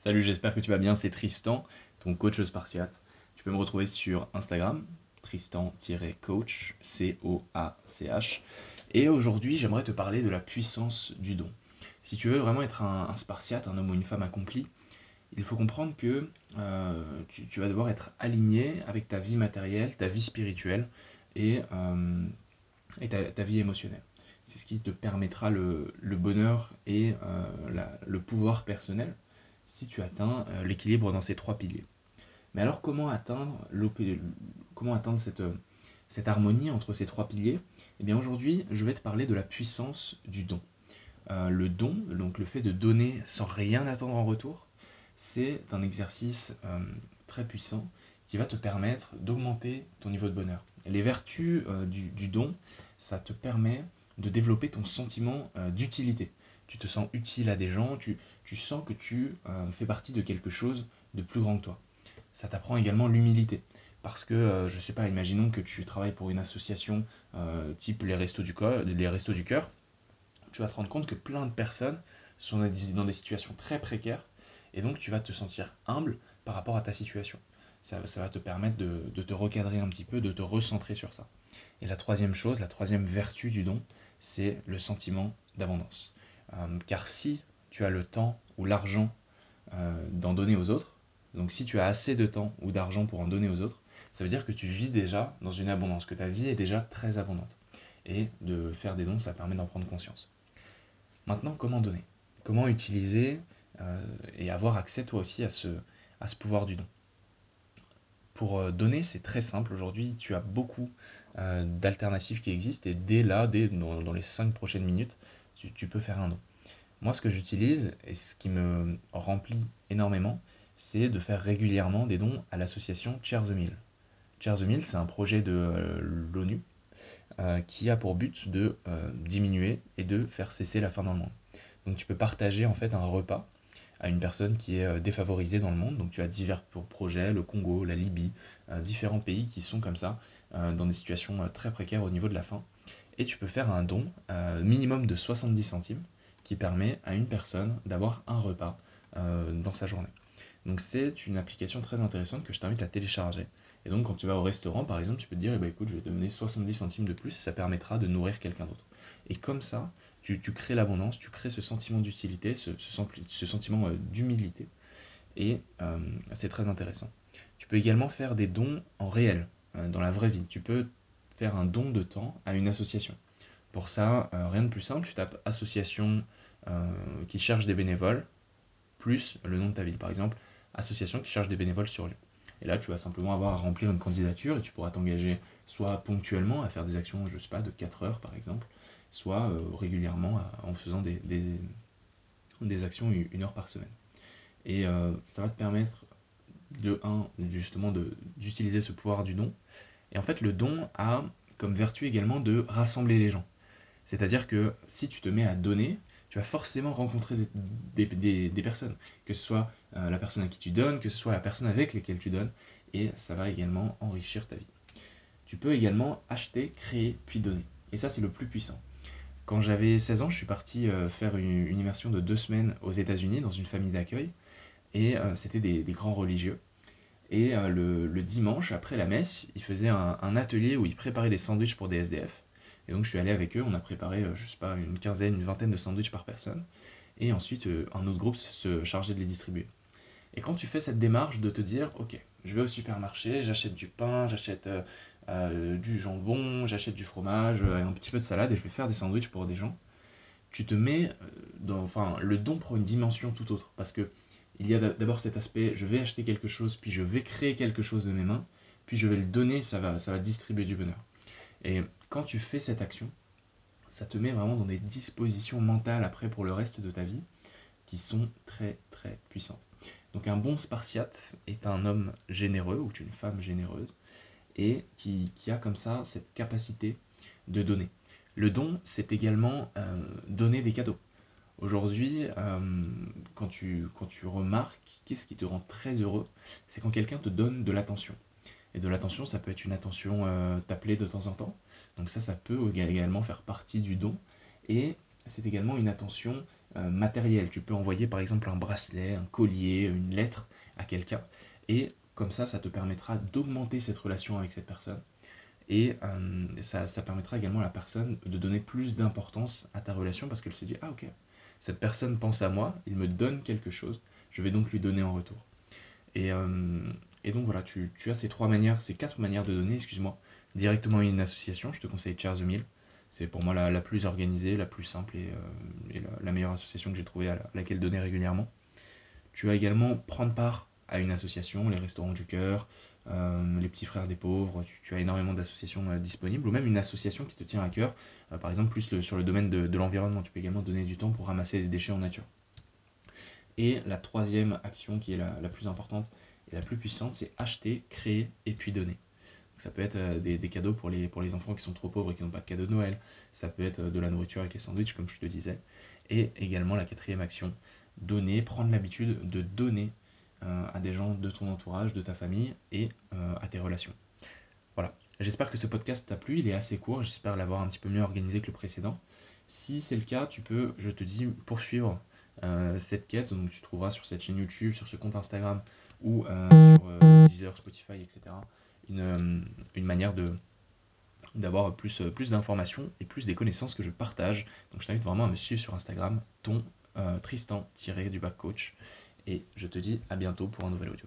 Salut, j'espère que tu vas bien, c'est Tristan, ton coach spartiate. Tu peux me retrouver sur Instagram, Tristan-coach, C-O-A-C-H. Et aujourd'hui, j'aimerais te parler de la puissance du don. Si tu veux vraiment être un, spartiate, un homme ou une femme accompli, il faut comprendre que euh, tu, vas devoir être aligné avec ta vie matérielle, ta vie spirituelle et, euh, ta, vie émotionnelle. C'est ce qui te permettra le, bonheur et euh, le pouvoir personnel si tu atteins euh, l'équilibre dans ces trois piliers. Mais alors comment atteindre, comment atteindre cette, euh, cette harmonie entre ces trois piliers? Eh bien aujourd'hui, je vais te parler de la puissance du don. Euh, le don, donc le fait de donner sans rien attendre en retour, c'est un exercice très puissant qui va te permettre d'augmenter ton niveau de bonheur. Les vertus du, don, ça te permet de développer ton sentiment d'utilité tu te sens utile à des gens, tu, sens que tu euh, fais partie de quelque chose de plus grand que toi. Ça t'apprend également l'humilité. Parce que, euh, je ne sais pas, imaginons que tu travailles pour une association euh, type les Restos du les Restos du Cœur. Tu vas te rendre compte que plein de personnes sont dans des situations très précaires. Et donc, tu vas te sentir humble par rapport à ta situation. Ça, va te permettre de, de, te recadrer un petit peu, de te recentrer sur ça. Et la troisième chose, la troisième vertu du don, c'est le sentiment d'abondance. Euh, car si tu as le temps ou l'argent euh, d'en donner aux autres, donc si tu as assez de temps ou d'argent pour en donner aux autres, ça veut dire que tu vis déjà dans une abondance, que ta vie est déjà très abondante. Et de faire des dons, ça permet d'en prendre conscience. Maintenant, comment donner? Comment utiliser euh, et avoir accès toi aussi à ce, pouvoir du don? Pour donner, c'est très simple. Aujourd'hui, tu as beaucoup d'alternatives qui existent et dès là, dès dans, dans les 5 prochaines minutes, tu, peux faire un don. Moi, ce que j'utilise et ce qui me remplit énormément, c'est de faire régulièrement des dons à l'association Cheers the Meal. Cheers the Meal, c'est un projet de euh, l'ONU euh, qui a pour but de euh, diminuer et de faire cesser la faim dans le monde. Donc tu peux partager en fait un repas à une personne qui est défavorisée dans le monde. Donc tu as divers projets, le Congo, la Libye, différents pays qui sont comme ça, dans des situations très précaires au niveau de la faim et tu peux faire un don euh, minimum de 70 centimes qui permet à une personne d'avoir un repas euh, dans sa journée. Donc c'est une application très intéressante que je t'invite à télécharger. Et donc quand tu vas au restaurant par exemple, tu peux te dire eh ben, écoute, je vais te donner 70 centimes de plus, ça permettra de nourrir quelqu'un d'autre. Et comme ça, tu, crées l'abondance, tu crées ce sentiment d'utilité, ce, sentiment euh, d'humilité. Et c'est très intéressant. Tu peux également faire des dons en réel, dans la vraie vie. Tu peux faire un don de temps à une association. Pour ça, euh, rien de plus simple, tu tapes association euh, qui cherche des bénévoles, plus le nom de ta ville. Par exemple, association qui cherche des bénévoles sur Lyon. Et là, tu vas simplement avoir à remplir une candidature et tu pourras t'engager soit ponctuellement à faire des actions, je sais pas, de 4 heures par exemple, soit euh, régulièrement en faisant des, des, actions une heure par semaine. Et ça va te permettre de 1, justement, d'utiliser ce pouvoir du don, et en fait, le don a comme vertu également de rassembler les gens. C'est-à-dire que si tu te mets à donner, tu vas forcément rencontrer des, personnes, que ce soit euh, la personne à qui tu donnes, que ce soit la personne avec laquelle tu donnes, et ça va également enrichir ta vie. Tu peux également acheter, créer, puis donner. Et ça, c'est le plus puissant. Quand j'avais 16 ans, je suis parti euh, faire une, immersion de deux semaines aux États-Unis dans une famille d'accueil, et euh, c'était des grands religieux. Et euh, le, dimanche, après la messe, ils faisaient un, atelier où ils préparaient des sandwichs pour des SDF. Et donc je suis allé avec eux, on a préparé, euh, je sais pas, une quinzaine, une vingtaine de sandwichs par personne. Et ensuite, euh, un autre groupe se chargeait de les distribuer. Et quand tu fais cette démarche de te dire, ok, je vais au supermarché, j'achète du pain, j'achète du jambon, j'achète du fromage, un petit peu de salade, et je vais faire des sandwichs pour des gens, tu te mets enfin, le don prend une dimension tout autre. Parce que il y a d'abord cet aspect, je vais acheter quelque chose, puis je vais créer quelque chose de mes mains, puis je vais le donner, ça va, ça va distribuer du bonheur. Et quand tu fais cette action, ça te met vraiment dans des dispositions mentales après pour le reste de ta vie qui sont très très puissantes. Donc un bon spartiate est un homme généreux ou une femme généreuse et qui, a comme ça cette capacité de donner. Le don, c'est également euh, donner des cadeaux. Aujourd'hui, euh, quand, tu, remarques, qu'est-ce qui te rend très heureux C'est quand quelqu'un te donne de l'attention. Et de l'attention, ça peut être une attention euh, t'appeler de temps en temps. Donc ça, ça peut également faire partie du don. Et c'est également une attention euh, matérielle. Tu peux envoyer par exemple un bracelet, un collier, une lettre à quelqu'un, et comme ça, ça te permettra d'augmenter cette relation avec cette personne. Et euh, ça, ça, permettra également à la personne de donner plus d'importance à ta relation parce qu'elle se dit Ah, ok, cette personne pense à moi, il me donne quelque chose, je vais donc lui donner en retour. Et, euh, et donc voilà, tu, tu, as ces trois manières, ces quatre manières de donner, excuse-moi, directement à une association. Je te conseille Chairs the Mill. C'est pour moi la, la, plus organisée, la plus simple et, euh, et la, meilleure association que j'ai trouvée à, à, laquelle donner régulièrement. Tu as également prendre part à une association, les Restaurants du Cœur, euh, les Petits Frères des Pauvres, tu, as énormément d'associations euh, disponibles, ou même une association qui te tient à cœur, euh, par exemple plus sur le domaine de, l'environnement, tu peux également donner du temps pour ramasser des déchets en nature. Et la troisième action qui est la, plus importante et la plus puissante, c'est acheter, créer et puis donner. Ça peut être des, cadeaux pour les, pour les enfants qui sont trop pauvres et qui n'ont pas de cadeau de Noël, ça peut être de la nourriture avec les sandwichs comme je te disais, et également la quatrième action, donner, prendre l'habitude de donner euh, à des gens de ton entourage, de ta famille et euh, à tes relations. Voilà, j'espère que ce podcast t'a plu, il est assez court, j'espère l'avoir un petit peu mieux organisé que le précédent. Si c'est le cas, tu peux, je te dis, poursuivre euh, cette quête. Donc tu trouveras sur cette chaîne YouTube, sur ce compte Instagram ou sur Deezer, Spotify, etc. Une, une manière de d'avoir plus, plus d'informations et plus des connaissances que je partage. Donc je t'invite vraiment à me suivre sur Instagram, ton Tristan-du-bac coach. Et je te dis à bientôt pour un nouvel audio.